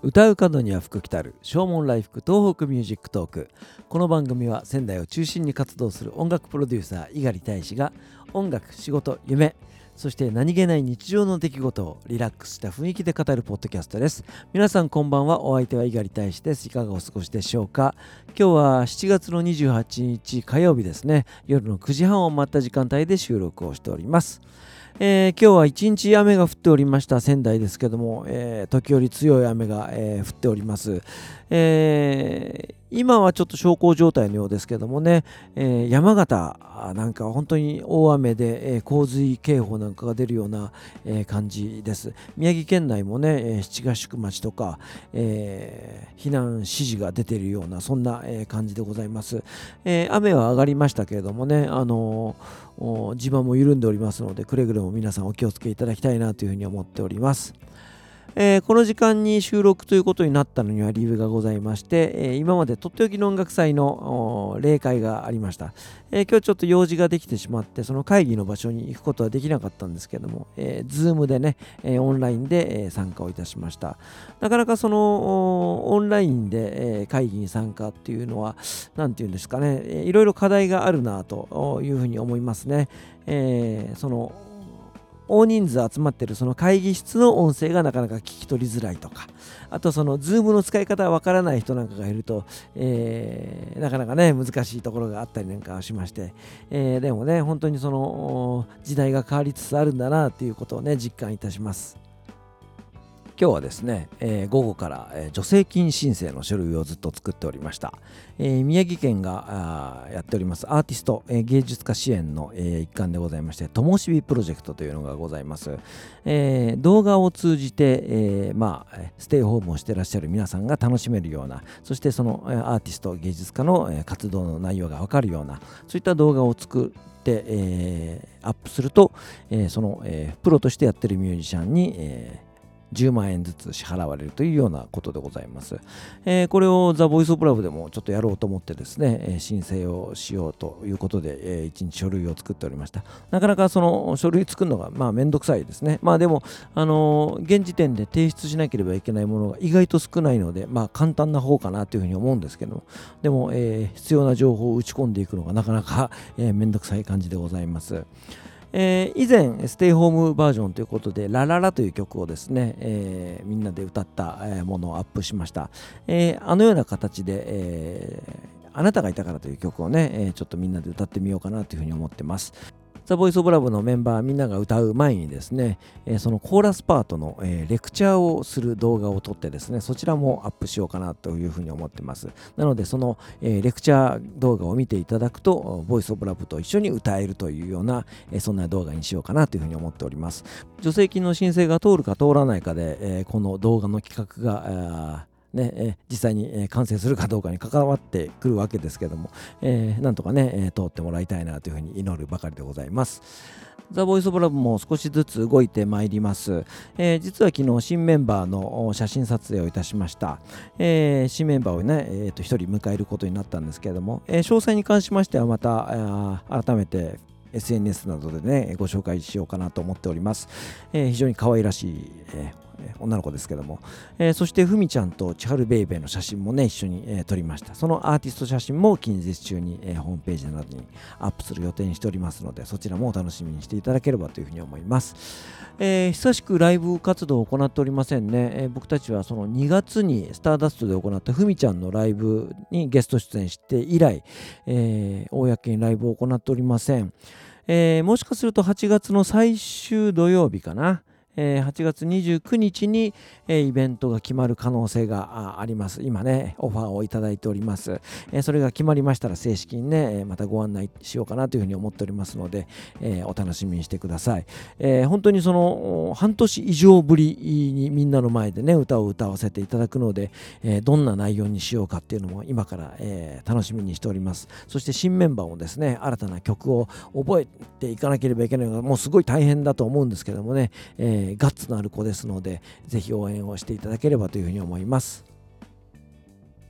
唱う門には福来たる唱門来福 TOHOKU MUSIC TALK。この番組は仙台を中心に活動する音楽プロデューサー猪狩大使が音楽仕事夢そして何気ない日常の出来事をリラックスした雰囲気で語るポッドキャストです。皆さんこんばんはお相手は猪狩大使です。いかがお過ごしでしょうか？今日は7月の28日火曜日ですね。夜の9時半を回った時間帯で収録をしております。えー、今日は一日雨が降っておりました仙台ですけども、えー、時折強い雨が、えー、降っております、え今はちょっと小康状態のようですけどもね、え山形なんか本当に大雨で、え洪水警報なんかが出るような、え感じです宮城県内もね、え七ヶ宿町とか、え避難指示が出ているようなそんな、え感じでございます、え雨は上がりましたけれどもねあの地盤も緩んでおりますのでくれぐれも皆さんお気をつけいただきたいなというふうに思っております。えー、この時間に収録ということになったのには理由がございまして、えー、今までとっておきの音楽祭の例会がありました、えー、今日ちょっと用事ができてしまってその会議の場所に行くことはできなかったんですけども、えー、Zoom でね、えオンラインで、え参加をいたしました。なかなかそのオンラインで、え会議に参加っていうのは何て言うんですかね、えいろいろ課題があるなというふうに思いますね、えその大人数集まってるその会議室の音声がなかなか聞き取りづらいとかあとその Zoom の使い方がわからない人なんかがいると、えー、なかなかね難しいところがあったりなんかしまして、えー、でもね本当にその時代が変わりつつあるんだなっていうことをね実感いたします。今日はですね、えー、午後から、えー、助成金申請の書類をずっと作っておりました、えー、宮城県がやっております。アーティスト、え芸術家支援の、え一環でございましてともしびプロジェクトというのがございます、え動画を通じて、えまあ、ステイホームをしてらっしゃる皆さんが楽しめるようなそしてそのアーティスト芸術家の活動の内容がわかるようなそういった動画を作ってえ、アップすると、え、その、え、プロとしてやってるミュージシャンに、え10万円ずつ支払われるというようなことでございます。えー、これをザ・ボイス・オブ・ラブでもちょっとやろうと思ってですね、えー、申請をしようということで、えー、一日書類を作っておりました。なかなかその書類作るのがまあめんどくさいですね。まあでも、あのー、現時点で提出しなければいけないものが意外と少ないので、まあ簡単な方かなというふうに思うんですけどもでも、えー、必要な情報を打ち込んでいくのがなかなか、えー、めんどくさい感じでございます。えー、以前、ステイホームバージョンということで、ラララという曲をですね、えー、みんなで歌ったものをアップしました。えー、あのような形で、えあなたがいたからという曲をね、えちょっとみんなで歌ってみようかなというふうに思ってます。ザ・ボイス・オブ・ラブのメンバーみんなが歌う前にですね、えー、そのコーラスパートの、えー、レクチャーをする動画を撮ってですね、そちらもアップしようかなというふうに思ってます。なので、その、えー、レクチャー動画を見ていただくと、ボイス・オブ・ラブと一緒に歌えるというような、えそんな動画にしようかなというふうに思っております。助成金の申請が通るか通らないかで、えこの動画の企画が、ねえ実際に、完成するかどうかに関わってくるわけですけども、えー、なんとかね、え通ってもらいたいなというふうに祈るばかりでございます。ザ・ボイス・オブ・ラブも少しずつ動いてまいります、えー、実は昨日新メンバーの写真撮影をいたしました、えー、新メンバーをね、えー、と1人迎えることになったんですけども、えー、詳細に関しましてはまた改めて SNS などでねご紹介しようかなと思っております、え、非常に可愛らしい、えー女の子ですけども、えー、そしてふみちゃんと千春ベイベーの写真もね一緒に、えー、撮りました。そのアーティスト写真も近日中に、えー、ホームページなどにアップする予定にしておりますのでそちらもお楽しみにしていただければというふうに思います、え、久しくライブ活動を行っておりませんね、え、僕たちはその2月にスターダストで行ったふみちゃんのライブにゲスト出演して以来、え、公にライブを行っておりません。え、もしかすると8月の最終土曜日かな、え8月29日に、えイベントが決まる可能性があります。今ね、オファーをいただいております。えそれが決まりましたら正式にね、またご案内しようかなというふうに思っておりますので、えお楽しみにしてください。え本当にその半年以上ぶりにみんなの前でね、歌を歌わせていただくので、えどんな内容にしようかっていうのも今から、え楽しみにしております。そして新メンバーもですね、新たな曲を覚えていかなければいけないのがもうすごい大変だと思うんですけどもね、えー、ガッツのある子ですので、ぜひ応援をしていただければというふうに思います。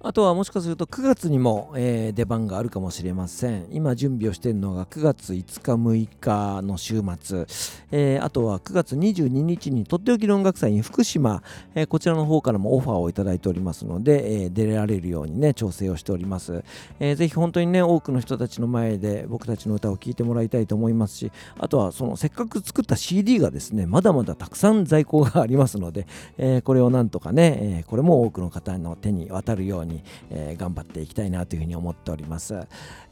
あとはもしかすると9月にも、えー、出番があるかもしれません。今準備をしているのが9月5日6日の週末、えー、あとは9月22日にとっておきの音楽祭に福島、えー、こちらの方からもオファーをいただいておりますので、え出られるようにね、調整をしております。えー、ぜひ本当にね、多くの人たちの前で僕たちの歌を聴いてもらいたいと思いますし、あとはそのせっかく作った CD がですね、まだまだたくさん在庫がありますので、えこれをなんとかね、えこれも多くの方の手に渡るように、にえー、頑張っていきたいなというふうに思っております。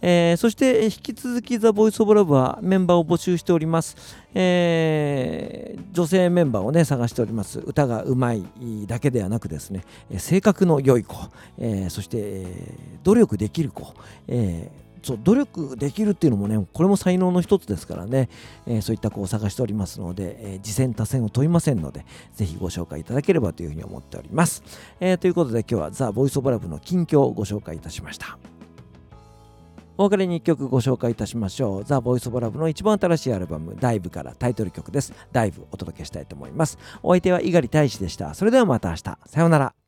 えー、そして引き続き The Voice of Love はメンバーを募集しております。えー、女性メンバーをね探しております。歌がうまいだけではなくですね、性格の良い子、えー、そして、えー、努力できる子、えーそう努力できるっていうのもねこれも才能の一つですからね、えー、そういった子を探しておりますので、えー、次戦多戦を問いませんのでぜひご紹介いただければというふうに思っております、えー、ということで今日はザ・ボイス・オブ・ラブの近況をご紹介いたしましたお別れに1曲ご紹介いたしましょう。ザ・ボイス・オブ・ラブの一番新しいアルバム、ダイブからタイトル曲です。ダイブお届けしたいと思います。お相手は猪狩大使でした。それではまた明日。さようなら。